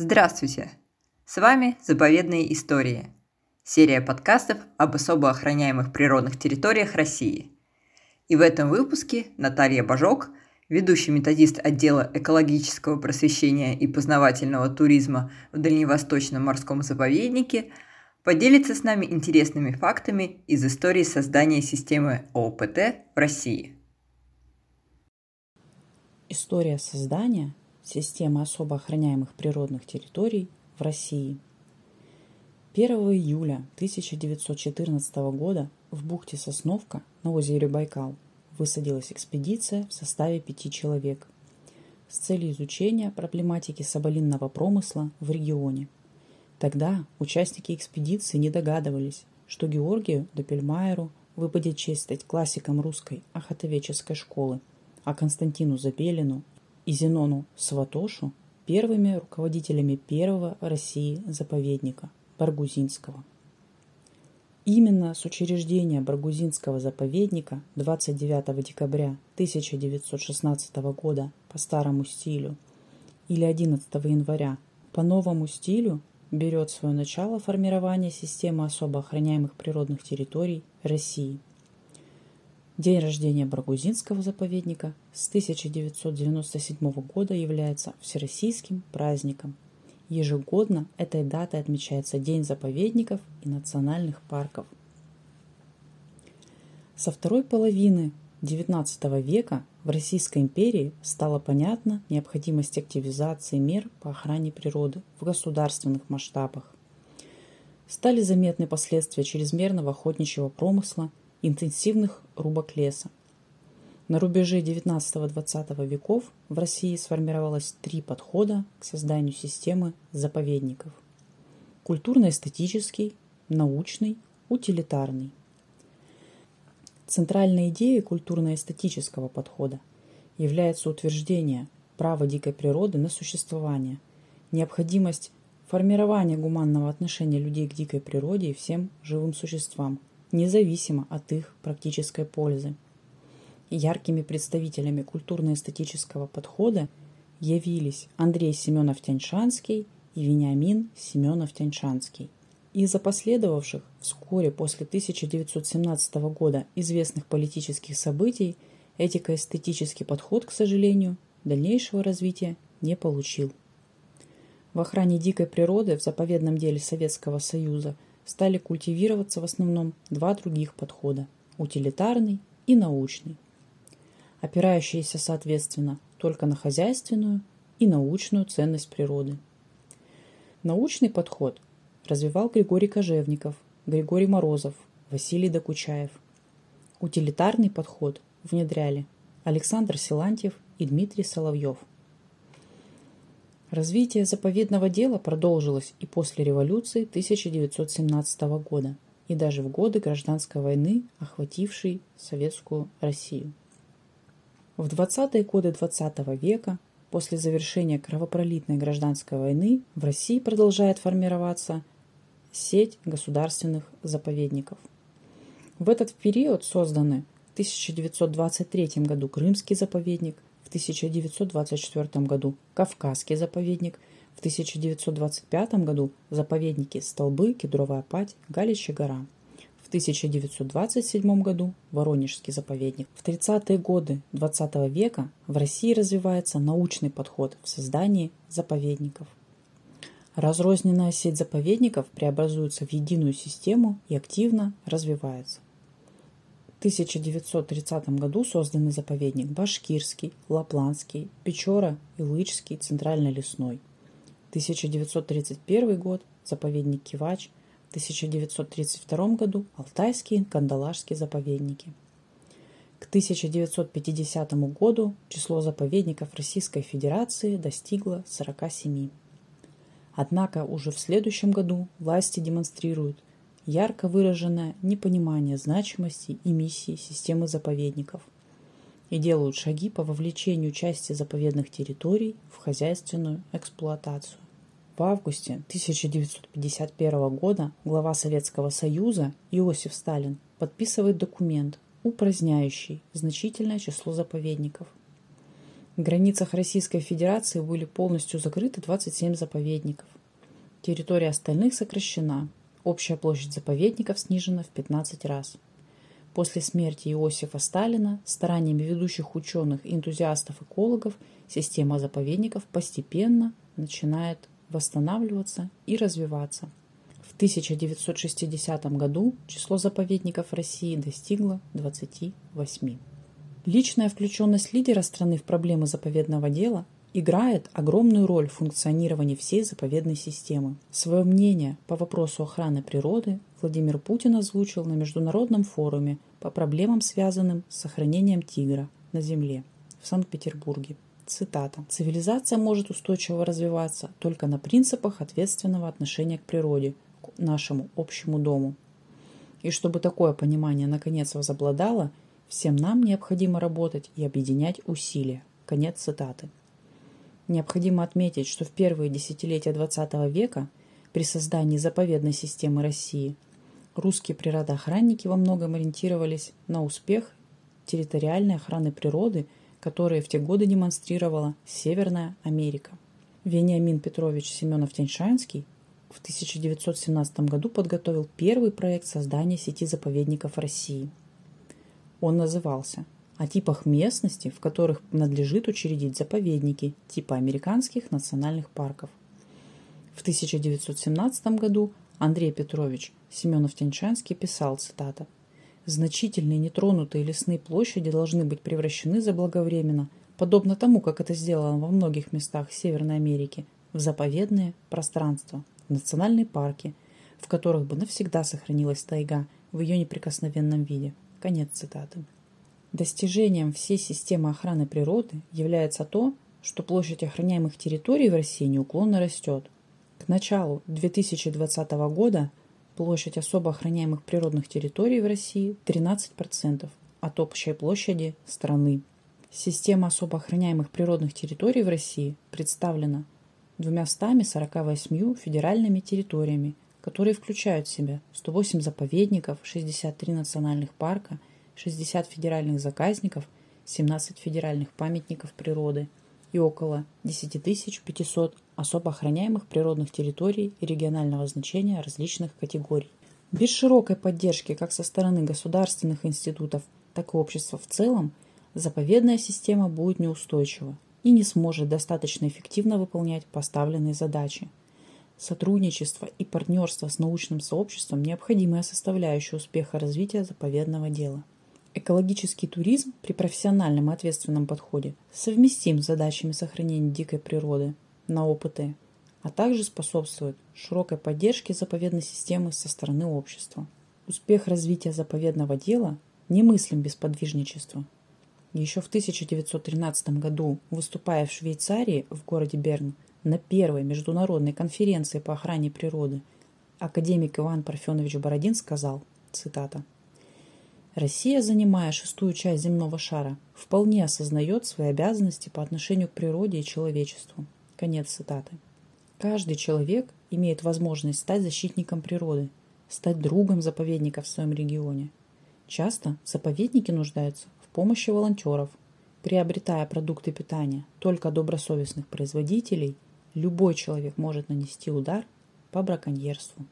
Здравствуйте! С вами «Заповедные истории» – серия подкастов об особо охраняемых природных территориях России. И в этом выпуске Наталья Бажок, ведущий методист отдела экологического просвещения и познавательного туризма в Дальневосточном морском заповеднике, поделится с нами интересными фактами из истории создания системы ООПТ в России. История создания Система особо охраняемых природных территорий в России. 1 июля 1914 года в бухте Сосновка на озере Байкал высадилась экспедиция в составе пяти человек с целью изучения проблематики соболинного промысла в регионе. Тогда участники экспедиции не догадывались, что Георгию Допельмайеру выпадет честь стать классиком русской охотоведческой школы, а Константину Забелину и Зенону Сватошу первыми руководителями первого России заповедника Баргузинского. Именно с учреждения Баргузинского заповедника 29 декабря 1916 года по старому стилю или 11 января по новому стилю берет свое начало формирование системы особо охраняемых природных территорий России – День рождения Баргузинского заповедника с 1997 года является всероссийским праздником. Ежегодно этой датой отмечается День заповедников и национальных парков. Со второй половины XIX века в Российской империи стало понятна необходимость активизации мер по охране природы в государственных масштабах. Стали заметны последствия чрезмерного охотничьего промысла интенсивных рубок леса. На рубеже XIX-XX веков в России сформировалось три подхода к созданию системы заповедников. Культурно-эстетический, научный, утилитарный. Центральной идеей культурно-эстетического подхода является утверждение права дикой природы на существование, необходимость формирования гуманного отношения людей к дикой природе и всем живым существам – независимо от их практической пользы. Яркими представителями культурно-эстетического подхода явились Андрей Семенов-Тяньшанский и Вениамин Семенов-Тяньшанский. Из-за последовавших вскоре после 1917 года известных политических событий этико-эстетический подход, к сожалению, дальнейшего развития не получил. В охране дикой природы в заповедном деле Советского Союза – стали культивироваться в основном два других подхода – утилитарный и научный, опирающиеся, соответственно, только на хозяйственную и научную ценность природы. Научный подход развивал Григорий Кожевников, Григорий Морозов, Василий Докучаев. Утилитарный подход внедряли Александр Силантьев и Дмитрий Соловьев – Развитие заповедного дела продолжилось и после революции 1917 года, и даже в годы гражданской войны, охватившей советскую Россию. В 20-е годы XX века, после завершения кровопролитной гражданской войны, в России продолжает формироваться сеть государственных заповедников. В этот период созданы в 1923 году Крымский заповедник, в 1924 году Кавказский заповедник, в 1925 году заповедники Столбы, Кедровая Пать, Галичья гора. В 1927 году Воронежский заповедник. В 30-е годы XX века в России развивается научный подход в создании заповедников. Разрозненная сеть заповедников преобразуется в единую систему и активно развивается. 1930 году созданы заповедник Башкирский, Лапландский, Печора, Илычский, Центрально-лесной. 1931 год – заповедник Кивач, в 1932 году – Алтайские Кандалашские заповедники. К 1950 году число заповедников Российской Федерации достигло 47. Однако уже в следующем году власти демонстрируют ярко выраженное непонимание значимости и миссии системы заповедников и делают шаги по вовлечению части заповедных территорий в хозяйственную эксплуатацию. В августе 1951 года глава Советского Союза Иосиф Сталин подписывает документ, упраздняющий значительное число заповедников. В границах Российской Федерации были полностью закрыты 27 заповедников. Территория остальных сокращена. Общая площадь заповедников снижена в 15 раз. После смерти Иосифа Сталина стараниями ведущих ученых, энтузиастов, экологов система заповедников постепенно начинает восстанавливаться и развиваться. В 1960 году число заповедников России достигло 28. Личная включенность лидера страны в проблемы заповедного дела играет огромную роль в функционировании всей заповедной системы. Свое мнение по вопросу охраны природы Владимир Путин озвучил на Международном форуме по проблемам, связанным с сохранением тигра на Земле в Санкт-Петербурге. Цитата. «Цивилизация может устойчиво развиваться только на принципах ответственного отношения к природе, к нашему общему дому. И чтобы такое понимание наконец возобладало, всем нам необходимо работать и объединять усилия». Конец цитаты. Необходимо отметить, что в первые десятилетия XX века при создании заповедной системы России русские природоохранники во многом ориентировались на успех территориальной охраны природы – которые в те годы демонстрировала Северная Америка. Вениамин Петрович Семенов-Тяньшанский в 1917 году подготовил первый проект создания сети заповедников России. Он назывался «О типах местности, в которых надлежит учредить заповедники типа американских национальных парков». В 1917 году Андрей Петрович Семенов-Тяньшанский писал, цитата, Значительные нетронутые лесные площади должны быть превращены заблаговременно, подобно тому, как это сделано во многих местах Северной Америки, в заповедные пространства, национальные парки, в которых бы навсегда сохранилась тайга в ее неприкосновенном виде. Конец цитаты. Достижением всей системы охраны природы является то, что площадь охраняемых территорий в России неуклонно растет. К началу 2020 года Площадь особо охраняемых природных территорий в России 13% от общей площади страны. Система особо охраняемых природных территорий в России представлена 248 федеральными территориями, которые включают в себя 108 заповедников, 63 национальных парка, 60 федеральных заказников, 17 федеральных памятников природы и около 10 500 особо охраняемых природных территорий и регионального значения различных категорий. Без широкой поддержки как со стороны государственных институтов, так и общества в целом, заповедная система будет неустойчива и не сможет достаточно эффективно выполнять поставленные задачи. Сотрудничество и партнерство с научным сообществом – необходимая составляющая успеха развития заповедного дела. Экологический туризм при профессиональном и ответственном подходе совместим с задачами сохранения дикой природы – на опыты, а также способствует широкой поддержке заповедной системы со стороны общества. Успех развития заповедного дела немыслим без подвижничества. Еще в 1913 году, выступая в Швейцарии в городе Берн на первой международной конференции по охране природы, академик Иван Парфенович Бородин сказал, цитата, Россия, занимая шестую часть земного шара, вполне осознает свои обязанности по отношению к природе и человечеству – Конец цитаты. Каждый человек имеет возможность стать защитником природы, стать другом заповедника в своем регионе. Часто заповедники нуждаются в помощи волонтеров. Приобретая продукты питания только добросовестных производителей, любой человек может нанести удар по браконьерству.